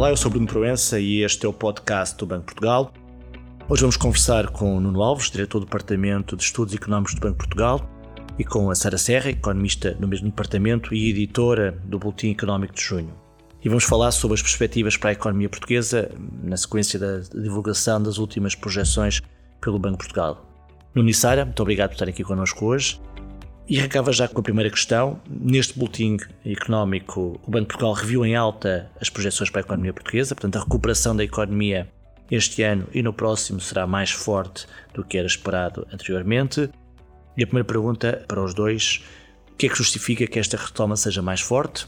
Olá, eu sou Bruno Proença e este é o podcast do Banco Portugal. Hoje vamos conversar com o Nuno Alves, diretor do Departamento de Estudos Económicos do Banco Portugal, e com a Sara Serra, economista no mesmo departamento e editora do Boletim Económico de Junho. E vamos falar sobre as perspectivas para a economia portuguesa na sequência da divulgação das últimas projeções pelo Banco Portugal. Nuno e Sara, muito obrigado por estarem aqui connosco hoje. E arrancava já com a primeira questão. Neste boletim económico, o Banco de Portugal reviu em alta as projeções para a economia portuguesa, portanto, a recuperação da economia este ano e no próximo será mais forte do que era esperado anteriormente. E a primeira pergunta para os dois: o que é que justifica que esta retoma seja mais forte?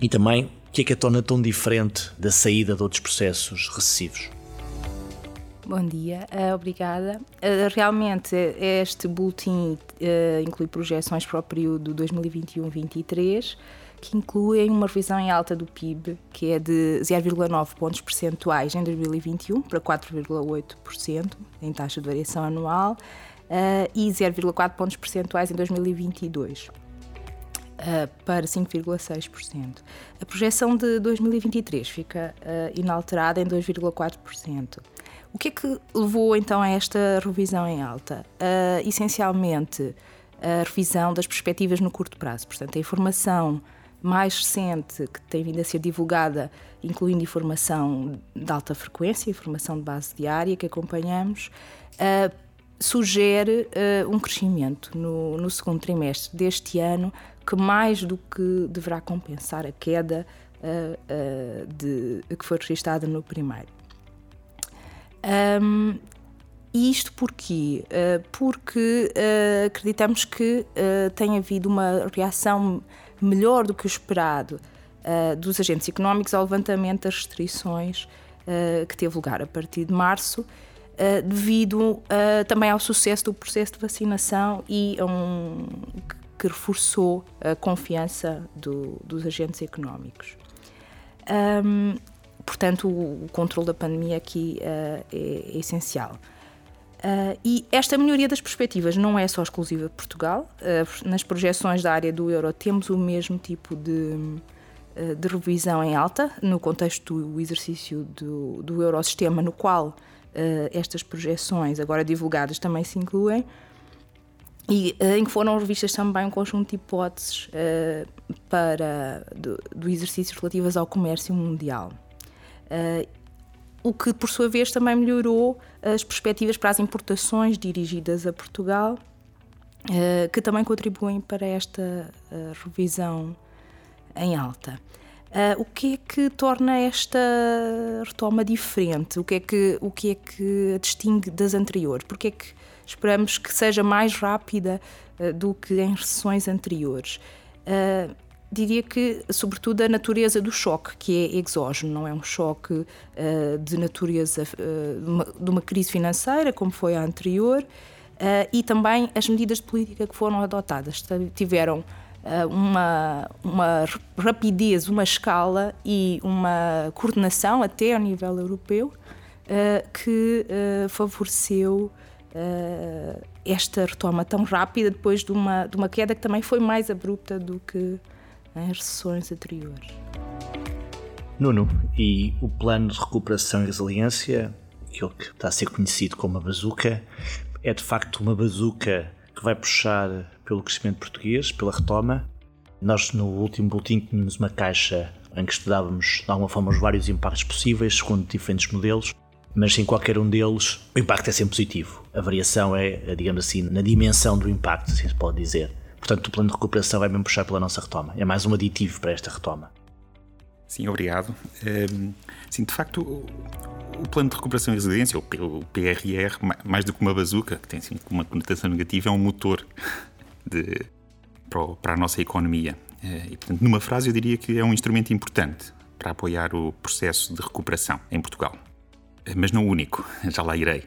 E também, o que é que a torna tão diferente da saída de outros processos recessivos? Bom dia, uh, obrigada. Uh, realmente, este boletim uh, inclui projeções para o período 2021-23, que incluem uma revisão em alta do PIB, que é de 0,9 pontos percentuais em 2021 para 4,8% em taxa de variação anual e 0,4 pontos percentuais em 2022. Uh, para 5,6%. A projeção de 2023 fica inalterada em 2,4%. O que é que levou então a esta revisão em alta? Uh, essencialmente, a revisão das perspectivas no curto prazo. Portanto, a informação mais recente que tem vindo a ser divulgada, incluindo informação de alta frequência, informação de base diária que acompanhamos, uh, sugere uh, um crescimento no, no, segundo trimestre deste ano que mais do que deverá compensar a queda uh, de, que foi registrada no primeiro. Um, e isto porquê? Uh, porque uh, acreditamos que uh, tem havido uma reação melhor do que o esperado dos agentes económicos ao levantamento das restrições que teve lugar a partir de março, devido também ao sucesso do processo de vacinação e a um, que reforçou a confiança do, dos agentes económicos. Um, portanto, o, o controle da pandemia aqui uh, é, é, essencial. Uh, e esta melhoria das perspectivas não é só exclusiva de Portugal. Uh, nas projeções da área do euro temos o mesmo tipo de, de revisão em alta, no contexto do exercício do, do Eurosistema, no qual estas projeções, agora divulgadas, também se incluem. E em que foram revistas também um conjunto de hipóteses para, do, do exercício relativas ao comércio mundial. Uh, o que, por sua vez, também melhorou as perspectivas para as importações dirigidas a Portugal, uh, que também contribuem para esta uh, revisão em alta. o que é que torna esta retoma diferente? O que é que, o que, é que a distingue das anteriores? Porque é que esperamos que seja mais rápida do que em recessões anteriores? Diria que, sobretudo, a natureza do choque, que é exógeno, não é? Um choque uh, de natureza uh, de, uma, de, uma, crise financeira, como foi a anterior, uh, e também as medidas de política que foram adotadas. Tiveram uma, uma rapidez, uma escala e uma coordenação até ao nível europeu que favoreceu esta retoma tão rápida depois de uma, de uma queda que também foi mais abrupta do que em recessões anteriores. Nuno, e o plano de recuperação e resiliência, aquilo que está a ser conhecido como a bazuca, é de facto uma bazuca que vai puxar pelo crescimento português, pela retoma. Nós, no último boletim, tínhamos uma caixa em que estudávamos, de alguma forma, os vários impactos possíveis, segundo diferentes modelos, mas em qualquer um deles, o impacto é sempre positivo. A variação é, digamos assim, na dimensão do impacto, se pode dizer. Portanto, o plano de recuperação vai mesmo puxar pela nossa retoma. É mais um aditivo para esta retoma. Sim, obrigado. Ehm, sim, de facto, o plano de recuperação e resiliência, o PRR, mais do que uma bazuca, que tem assim, uma conotação negativa, é um motor de, para a nossa economia. Eh, e, portanto, numa frase, eu diria que é um instrumento importante para apoiar o processo de recuperação em Portugal. Eh, mas não o único, já lá irei.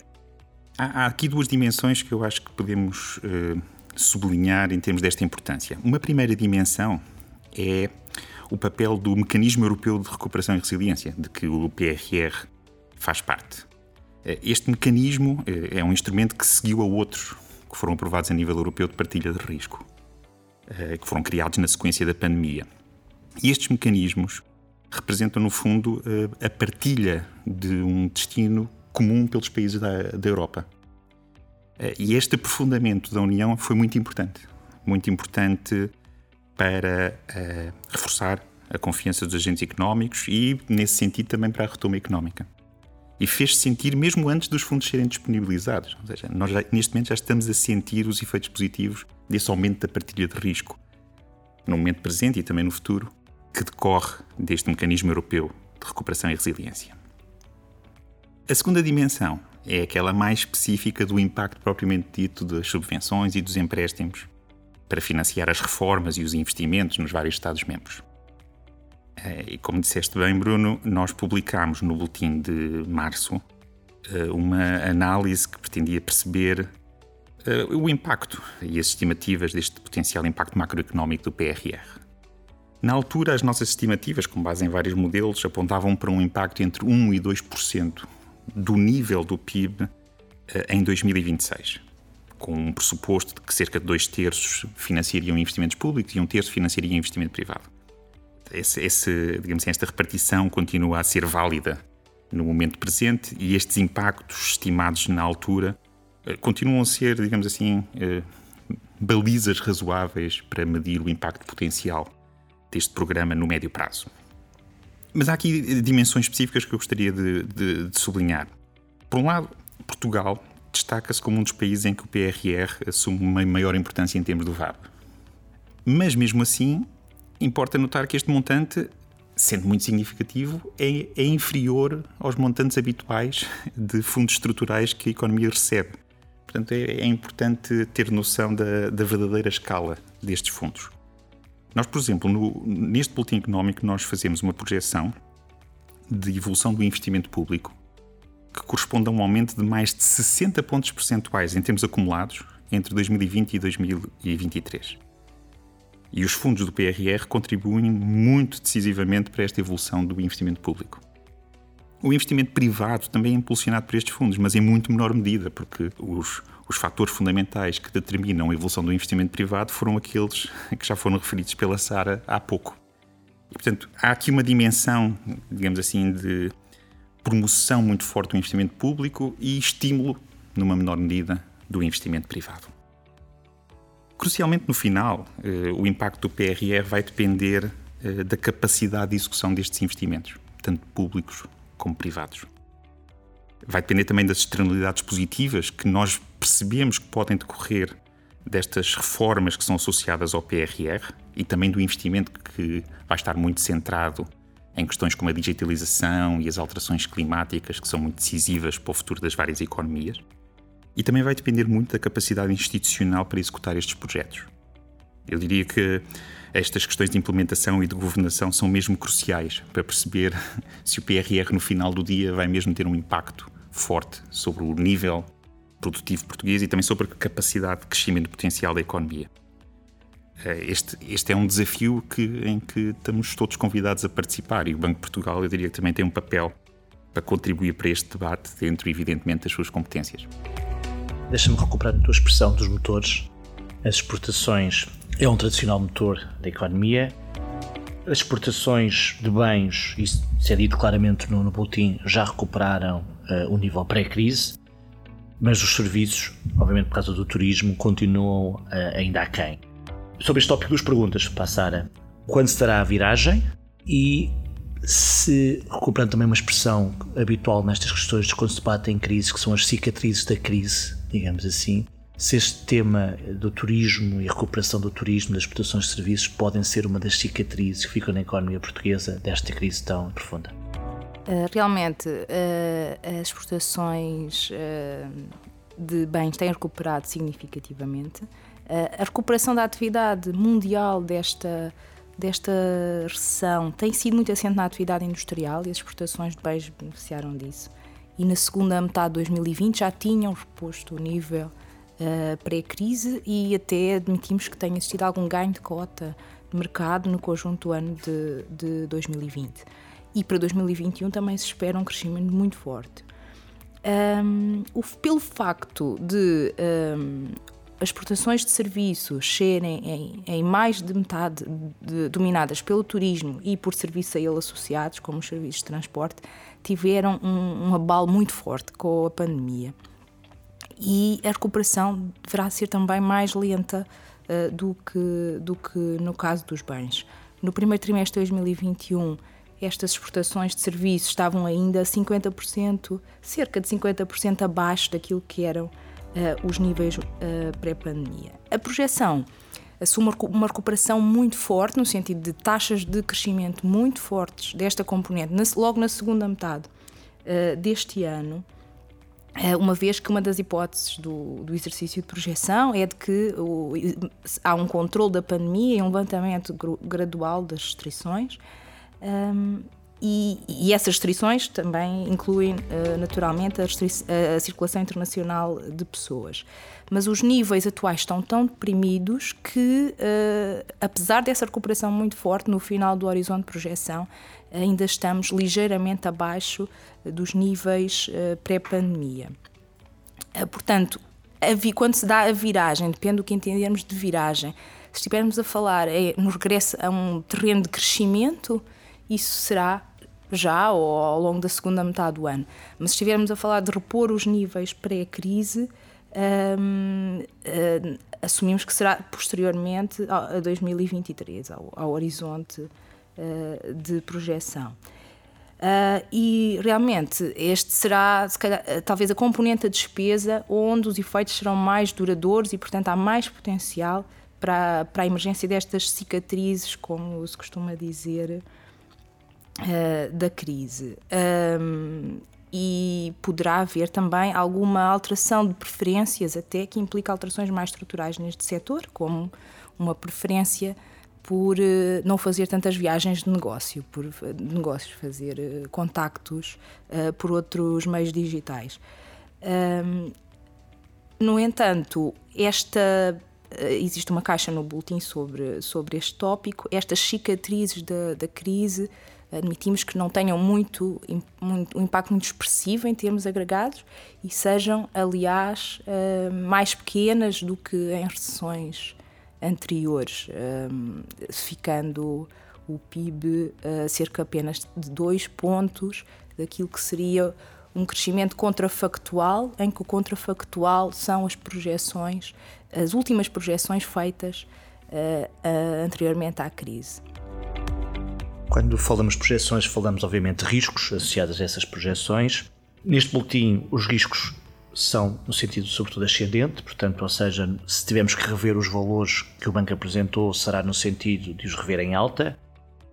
Há, aqui duas dimensões que eu acho que podemos uh, sublinhar em termos desta importância. Uma primeira dimensão é o papel do Mecanismo Europeu de Recuperação e Resiliência, de que o PRR faz parte. Eh, este mecanismo eh, é um instrumento que seguiu a outros que foram aprovados a nível europeu de partilha de risco, eh, que foram criados na sequência da pandemia. E estes mecanismos representam, no fundo, a partilha de um destino comum pelos países da, da Europa. E este aprofundamento da União foi muito importante. Muito importante para uh, reforçar a confiança dos agentes económicos e, nesse sentido, também para a retoma económica. E fez-se sentir mesmo antes dos fundos serem disponibilizados. Ou seja, nós já, neste momento já estamos a sentir os efeitos positivos desse aumento da partilha de risco, no momento presente e também no futuro, que decorre deste mecanismo europeu de recuperação e resiliência. A segunda dimensão é aquela mais específica do impacto propriamente dito das subvenções e dos empréstimos para financiar as reformas e os investimentos nos vários Estados-membros. Eh, e como disseste bem, Bruno, nós publicámos no boletim de março eh, uma análise que pretendia perceber eh, o impacto e as estimativas deste potencial impacto macroeconómico do PRR. Na altura, as nossas estimativas, com base em vários modelos, apontavam para um impacto entre 1 e 2% do nível do PIB em 2026 com um pressuposto de que cerca de dois terços financiariam investimentos públicos e um terço financiaria investimento privado. Esse, esse, digamos assim, esta repartição continua a ser válida no momento presente e estes impactos estimados na altura eh, continuam a ser, digamos assim, eh, balizas razoáveis para medir o impacto potencial deste programa no médio prazo. Mas há aqui dimensões específicas que eu gostaria de, de, de sublinhar. Por um lado, Portugal destaca-se como um dos países em que o PRR assume uma maior importância em termos do VAB. Mas mesmo assim, importa notar que este montante, sendo muito significativo, é, é inferior aos montantes habituais de fundos estruturais que a economia recebe. Portanto, é, é importante ter noção da, da, verdadeira escala destes fundos. Nós, por exemplo, no, neste boletim económico, nós fazemos uma projeção de evolução do investimento público que corresponde a um aumento de mais de 60 pontos percentuais em termos acumulados entre 2020 e 2023. E os fundos do PRR contribuem muito decisivamente para esta evolução do investimento público. O investimento privado também é impulsionado por estes fundos, mas em muito menor medida, porque os, os fatores fundamentais que determinam a evolução do investimento privado foram aqueles que já foram referidos pela Sara há pouco. E, portanto, há aqui uma dimensão, digamos assim, de promoção muito forte do investimento público e estímulo, numa menor medida, do investimento privado. Crucialmente, no final, eh, o impacto do PRR vai depender eh, da capacidade de execução destes investimentos, tanto públicos como privados. Vai depender também das externalidades positivas que nós percebemos que podem decorrer destas reformas que são associadas ao PRR e também do investimento que vai estar muito centrado em questões como a digitalização e as alterações climáticas, que são muito decisivas para o futuro das várias economias. E também vai depender muito da capacidade institucional para executar estes projetos. Eu diria que estas questões de implementação e de governação são mesmo cruciais para perceber se o PRR no final do dia vai mesmo ter um impacto forte sobre o nível produtivo português e também sobre a capacidade de crescimento potencial da economia. Eh, este, este é um desafio que, em que estamos todos convidados a participar e o Banco de Portugal, eu diria que também tem um papel para contribuir para este debate, dentro, evidentemente, das suas competências. Deixa-me recuperar a tua expressão dos motores. As exportações é um tradicional motor da economia. As exportações de bens, isso é dito claramente no, no boletim, já recuperaram uh, nível pré-crise, mas os serviços, obviamente por causa do turismo, continuam uh, ainda aquém. Sobre este tópico, duas perguntas para a Sara. Quando estará a viragem? E se, recuperando também uma expressão habitual nestas questões de quando se debate em crise, que são as cicatrizes da crise, digamos assim, se este tema do turismo e recuperação do turismo, das exportações de serviços, podem ser uma das cicatrizes que ficam na economia portuguesa desta crise tão profunda? Uh, realmente, uh, as exportações uh, de bens têm recuperado significativamente. A recuperação da atividade mundial desta, desta recessão tem sido muito assente na atividade industrial e as exportações de bens beneficiaram disso. E na segunda metade de 2020 já tinham reposto o nível pré-crise e até admitimos que tenha existido algum ganho de cota de mercado no conjunto do ano de, de 2020. E para 2021 também se espera um crescimento muito forte. Um, o, pelo facto de um, as exportações de serviços serem em, em mais de metade de, dominadas pelo turismo e por serviços a ele associados, como os serviços de transporte, tiveram um, um abalo muito forte com a pandemia. E a recuperação deverá ser também mais lenta uh, do, que, do que no caso dos bens. No primeiro trimestre de 2021, estas exportações de serviços estavam ainda 50%, cerca de 50% abaixo daquilo que eram uh, os níveis uh, pré-pandemia. A projeção assume uma recuperação muito forte, no sentido de taxas de crescimento muito fortes desta componente, logo na segunda metade uh, deste ano, uma vez que uma das hipóteses do, do, exercício de projeção é de que o, há um controle da pandemia e um levantamento gradual das restrições. Um, e, e, essas restrições também incluem, uh, naturalmente, a, a, circulação internacional de pessoas. Mas os níveis atuais estão tão deprimidos que, uh, apesar dessa recuperação muito forte no final do horizonte de projeção, ainda estamos ligeiramente abaixo dos níveis uh, pré-pandemia. portanto, quando se dá a viragem, depende do que entendermos de viragem, se estivermos a falar é, no regresso a um terreno de crescimento, isso será já ou ao longo da segunda metade do ano. Mas se estivermos a falar de repor os níveis pré-crise, hum, hum, assumimos que será posteriormente a 2023, ao, ao horizonte uh, de projeção. Uh, e realmente este será, calhar, talvez, a componente da despesa onde os efeitos serão mais duradouros e, portanto, há mais potencial para, para a emergência destas cicatrizes, como se costuma dizer, uh, da crise. Um, e poderá haver também alguma alteração de preferências, até que implica alterações mais estruturais neste setor, como uma preferência por uh, não fazer tantas viagens de negócio, por de negócios, fazer uh, contactos uh, por outros meios digitais. Um, no entanto, esta existe uma caixa no boletim sobre, sobre este tópico. Estas cicatrizes da, da crise admitimos que não tenham muito, muito, um impacto muito expressivo em termos agregados e sejam, aliás, uh, mais pequenas do que em recessões anteriores, eh, ficando o PIB uh, cerca apenas de dois pontos daquilo que seria um crescimento contrafactual, em que o contrafactual são as projeções, as últimas projeções feitas anteriormente à crise. Quando falamos de projeções, falamos obviamente de riscos associados a essas projeções. Neste boletim, os riscos são no sentido sobretudo ascendente, portanto, ou seja, se tivermos que rever os valores que o banco apresentou, será no sentido de os rever em alta.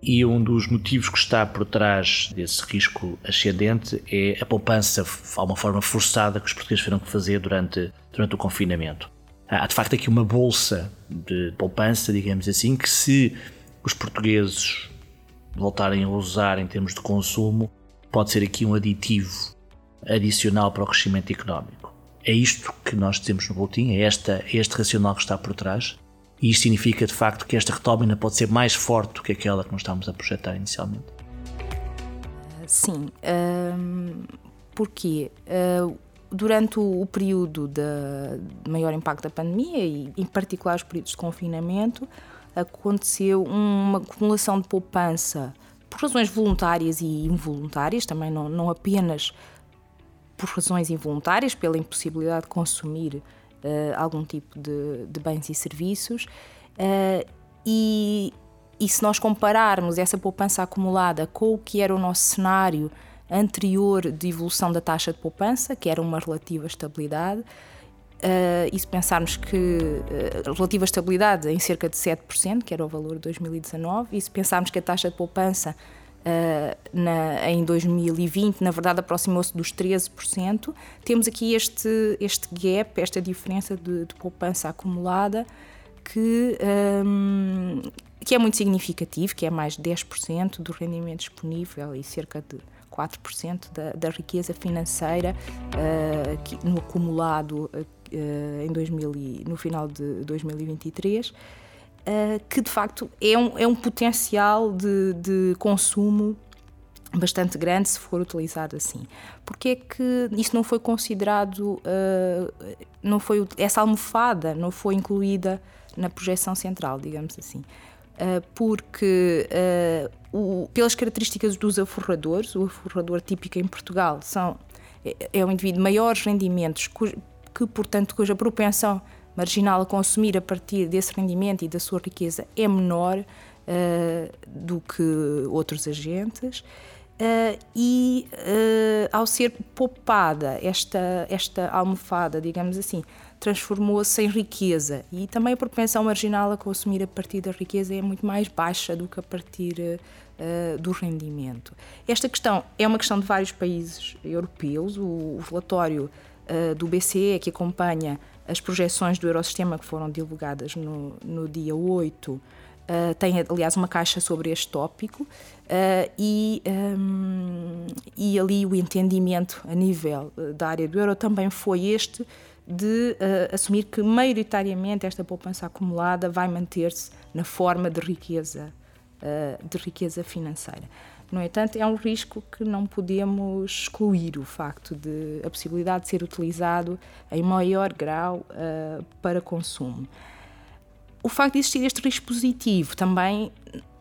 E um dos motivos que está por trás desse risco ascendente é a poupança, há uma forma forçada que os portugueses tiveram que fazer durante, durante o confinamento. Há de facto aqui uma bolsa de poupança, digamos assim, que se os portugueses voltarem a usar em termos de consumo, pode ser aqui um aditivo adicional para o crescimento económico. É isto que nós dizemos no boletim, é, esta, é este racional que está por trás, e isto significa de facto que esta retoma pode ser mais forte do que aquela que nós estávamos a projetar inicialmente. Sim, um, porque uh, durante o, período de maior impacto da pandemia e em particular os períodos de confinamento, aconteceu uma acumulação de poupança por razões voluntárias e involuntárias, também não, não apenas por razões involuntárias, pela impossibilidade de consumir uh, algum tipo de, de, bens e serviços. Uh, e, e se nós compararmos essa poupança acumulada com o que era o nosso cenário anterior de evolução da taxa de poupança, que era uma relativa estabilidade, Uh, e se pensarmos que uh, relativa estabilidade em cerca de 7%, que era o valor de 2019, e se pensarmos que a taxa de poupança uh, na, em 2020, na verdade, aproximou-se dos 13%, temos aqui este, este gap, esta diferença de, de poupança acumulada que, um, que é muito significativo, que é mais de 10% do rendimento disponível e cerca de 4% da, da riqueza financeira uh, no acumulado uh, em 2000 e, no final de 2023, uh, que de facto é um, é um potencial de, de consumo bastante grande se for utilizado assim. Porque é que isso não foi considerado, uh, não foi essa almofada não foi incluída na projeção central, digamos assim. Porque o, pelas características dos aforradores, o aforrador típico em Portugal são, é, é um indivíduo de maiores rendimentos, que, portanto, cuja propensão marginal a consumir a partir desse rendimento e da sua riqueza é menor uh, do que outros agentes. Uh, e uh, ao ser poupada esta, esta almofada, digamos assim, transformou-se em riqueza e também a propensão marginal a consumir a partir da riqueza é muito mais baixa do que a partir uh, do rendimento. Esta questão é uma questão de vários países europeus. O, o relatório do BCE, que acompanha as projeções do Eurosistema que foram divulgadas no, no dia 8, Uh, tem, aliás, uma caixa sobre este tópico uh, e, um, e ali o entendimento a nível da área do euro também foi este de assumir que maioritariamente esta poupança acumulada vai manter-se na forma de riqueza, de riqueza financeira. No entanto, é um risco que não podemos excluir o facto de a possibilidade de ser utilizado em maior grau para consumo o facto de existir este risco positivo também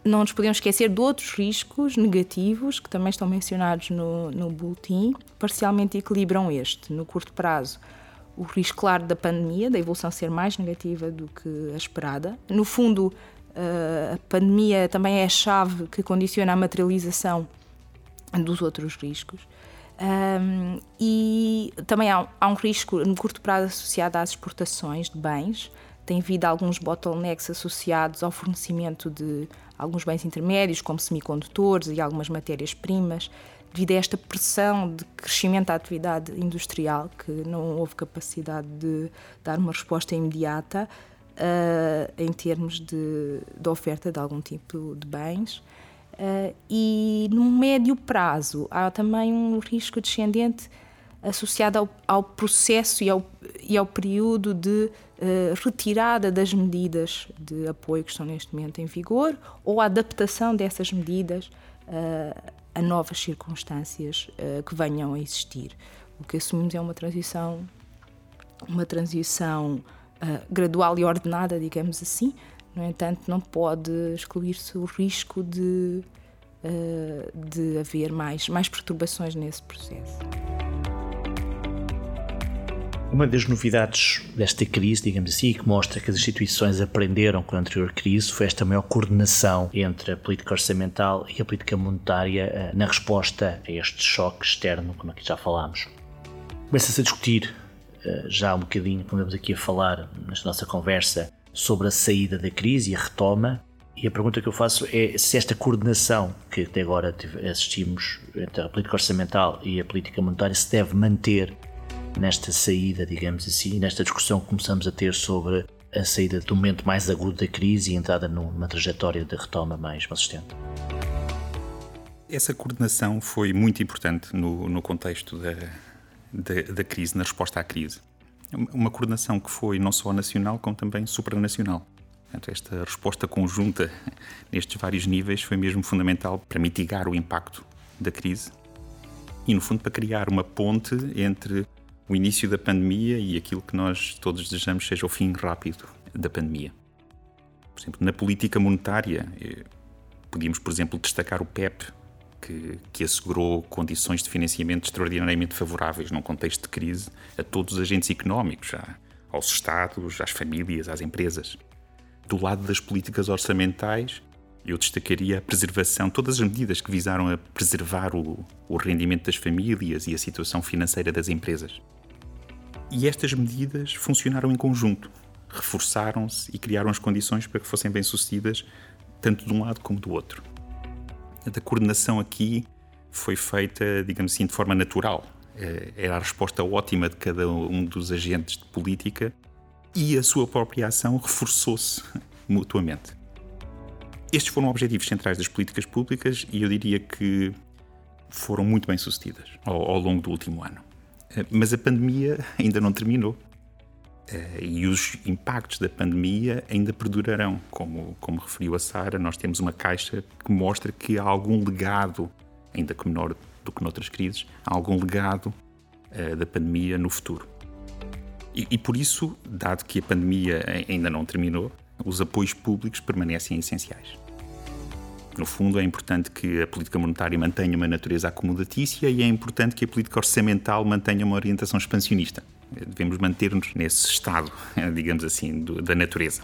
não nos podemos esquecer de outros riscos negativos que também estão mencionados no, no boletim, parcialmente equilibram este. No curto prazo, o risco claro da pandemia, da evolução ser mais negativa do que a esperada. No fundo, a pandemia também é a chave que condiciona a materialização dos outros riscos. Um, e também há, há um risco no curto prazo associado às exportações de bens, tem havido alguns bottlenecks associados ao fornecimento de alguns bens intermédios, como semicondutores e algumas matérias-primas, devido a esta pressão de crescimento da atividade industrial, que não houve capacidade de dar uma resposta imediata uh, em termos de, de, oferta de algum tipo de bens. Uh, e no médio prazo há também um risco descendente associado ao, ao processo e ao, e ao período de uh, retirada das medidas de apoio que estão neste momento em vigor ou adaptação dessas medidas a novas circunstâncias que venham a existir. O que assumimos é uma transição, uma transição gradual e ordenada, digamos assim. No entanto, não pode excluir-se o risco de, de haver mais, mais perturbações nesse processo. Uma das novidades desta crise, digamos assim, que mostra que as instituições aprenderam com a anterior crise, foi esta maior coordenação entre a política orçamental e a política monetária eh, na resposta a este choque externo, como aqui já falámos. Começa-se a discutir já um bocadinho, como estamos aqui a falar nesta nossa conversa, sobre a saída da crise e a retoma. E a pergunta que eu faço é se esta coordenação que até agora assistimos entre a política orçamental e a política monetária se deve manter nesta saída, digamos assim, nesta discussão que começamos a ter sobre a saída do momento mais agudo da crise e a entrada numa trajetória de retoma mais consistente? Essa coordenação foi muito importante no, no contexto da, da, da, crise, na resposta à crise. Uma coordenação que foi não só nacional, como também supranacional. Esta resposta conjunta nestes vários níveis foi mesmo fundamental para mitigar o impacto da crise e, no fundo, para criar uma ponte entre o início da pandemia e aquilo que nós todos desejamos seja o fim rápido da pandemia. Por exemplo, na política monetária, eh, podíamos, por exemplo, destacar o PEP, que, que, assegurou condições de financiamento extraordinariamente favoráveis num contexto de crise a todos os agentes económicos, aos Estados, às famílias, às empresas. Do lado das políticas orçamentais, eu destacaria a preservação, todas as medidas que visaram a preservar o, o rendimento das famílias e a situação financeira das empresas. E estas medidas funcionaram em conjunto, reforçaram-se e criaram as condições para que fossem bem-sucedidas, tanto de um lado como do outro. A coordenação aqui foi feita, digamos assim, de forma natural. Eh, era a resposta ótima de cada um dos agentes de política e a sua própria ação reforçou-se mutuamente. Estes foram objetivos centrais das políticas públicas e eu diria que foram muito bem sucedidas ao, ao longo do último ano. Eh, mas a pandemia ainda não terminou. Eh, e os impactos da pandemia ainda perdurarão. Como, como referiu a Sara, nós temos uma caixa que mostra que há algum legado ainda que menor do que noutras crises, algum legado uh, da pandemia no futuro. E, e, por isso, dado que a pandemia ainda não terminou, os apoios públicos permanecem essenciais. No fundo, é importante que a política monetária mantenha uma natureza acomodatícia e é importante que a política orçamental mantenha uma orientação expansionista. Devemos manter-nos nesse estado, digamos assim, do, da natureza.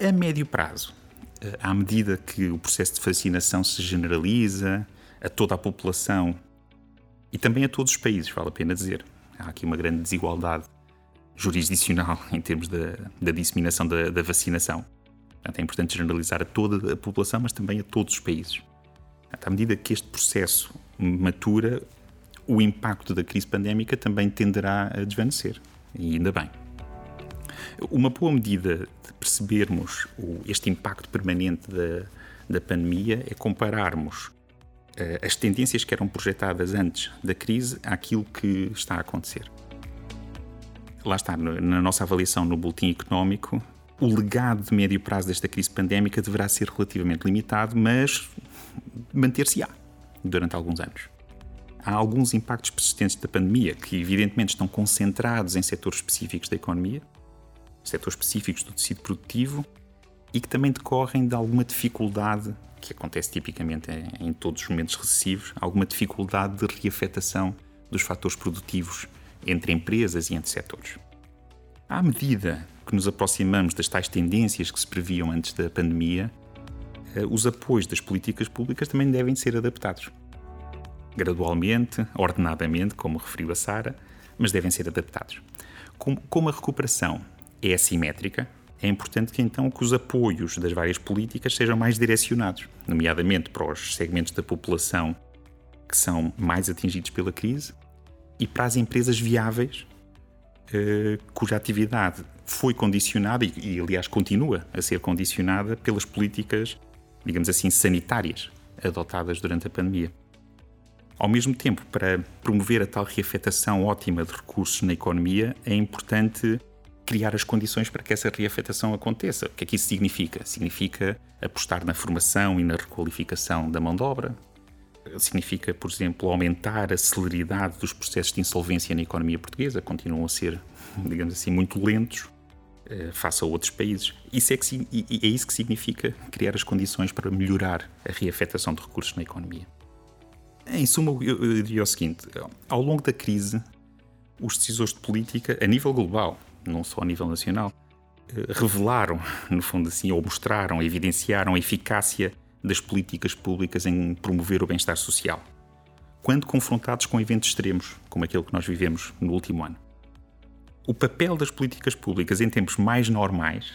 A médio prazo, eh, à medida que o processo de vacinação se generaliza a toda a população e também a todos os países, vale a pena dizer, há aqui uma grande desigualdade jurisdicional em termos da, da disseminação da, da vacinação. Portanto, é importante generalizar a toda a população, mas também a todos os países. Portanto, à medida que este processo matura, o impacto da crise pandémica também tenderá a desvanecer. E ainda bem. Uma boa medida de percebermos este impacto permanente da, da pandemia é compararmos uh, as tendências que eram projetadas antes da crise àquilo que está a acontecer. Lá está, na nossa avaliação no Boletim Económico, o legado de médio prazo desta crise pandémica deverá ser relativamente limitado, mas manter-se-á durante alguns anos. Há alguns impactos persistentes da pandemia que, evidentemente, estão concentrados em setores específicos da economia, setores específicos do tecido produtivo e que também decorrem de alguma dificuldade, que acontece tipicamente em, todos os momentos recessivos, alguma dificuldade de reafetação dos fatores produtivos entre empresas e entre setores. À medida que nos aproximamos das tais tendências que se previam antes da pandemia, eh, os apoios das políticas públicas também devem ser adaptados. Gradualmente, ordenadamente, como referiu a Sara, mas devem ser adaptados. Como, a recuperação é assimétrica, é importante que então que os apoios das várias políticas sejam mais direcionados, nomeadamente para os segmentos da população que são mais atingidos pela crise e para as empresas viáveis eh, cuja atividade foi condicionada e, e, aliás, continua a ser condicionada pelas políticas, digamos assim, sanitárias adotadas durante a pandemia. Ao mesmo tempo, para promover a tal reafetação ótima de recursos na economia, é importante criar as condições para que essa reafetação aconteça. O que é que isso significa? Significa apostar na formação e na requalificação da mão de obra, significa, por exemplo, aumentar a celeridade dos processos de insolvência na economia portuguesa, continuam a ser, digamos assim, muito lentos eh, face a outros países. Isso é, que, é isso que significa criar as condições para melhorar a reafetação de recursos na economia. Em suma, eu diria o seguinte: ao longo da crise, os decisores de política, a nível global, não só a nível nacional, eh, revelaram, no fundo assim, ou mostraram, evidenciaram a eficácia das políticas públicas em promover o bem-estar social, quando confrontados com eventos extremos, como aquele que nós vivemos no último ano. O papel das políticas públicas em tempos mais normais,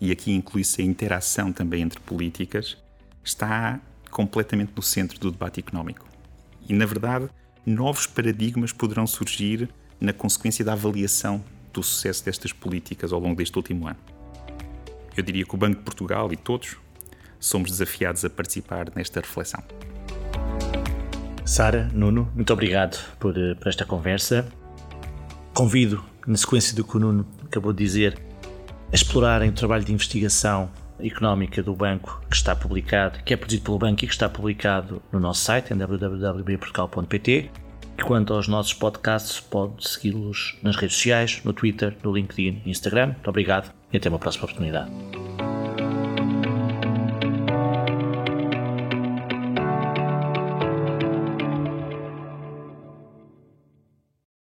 e aqui inclui-se a interação também entre políticas, está completamente no centro do debate económico. E, na verdade, novos paradigmas poderão surgir na consequência da avaliação do sucesso destas políticas ao longo deste último ano. Eu diria que o Banco de Portugal e todos somos desafiados a participar nesta reflexão. Sara, Nuno, muito obrigado por, eh, por esta conversa. Convido, na sequência do que o Nuno acabou de dizer, a explorarem o trabalho de investigação económica do banco que está publicado, que é produzido pelo banco e que está publicado no nosso site em www.portugal.pt. E quanto aos nossos podcasts, pode segui-los nas redes sociais, no Twitter, no LinkedIn e Instagram. Muito obrigado e até uma próxima oportunidade.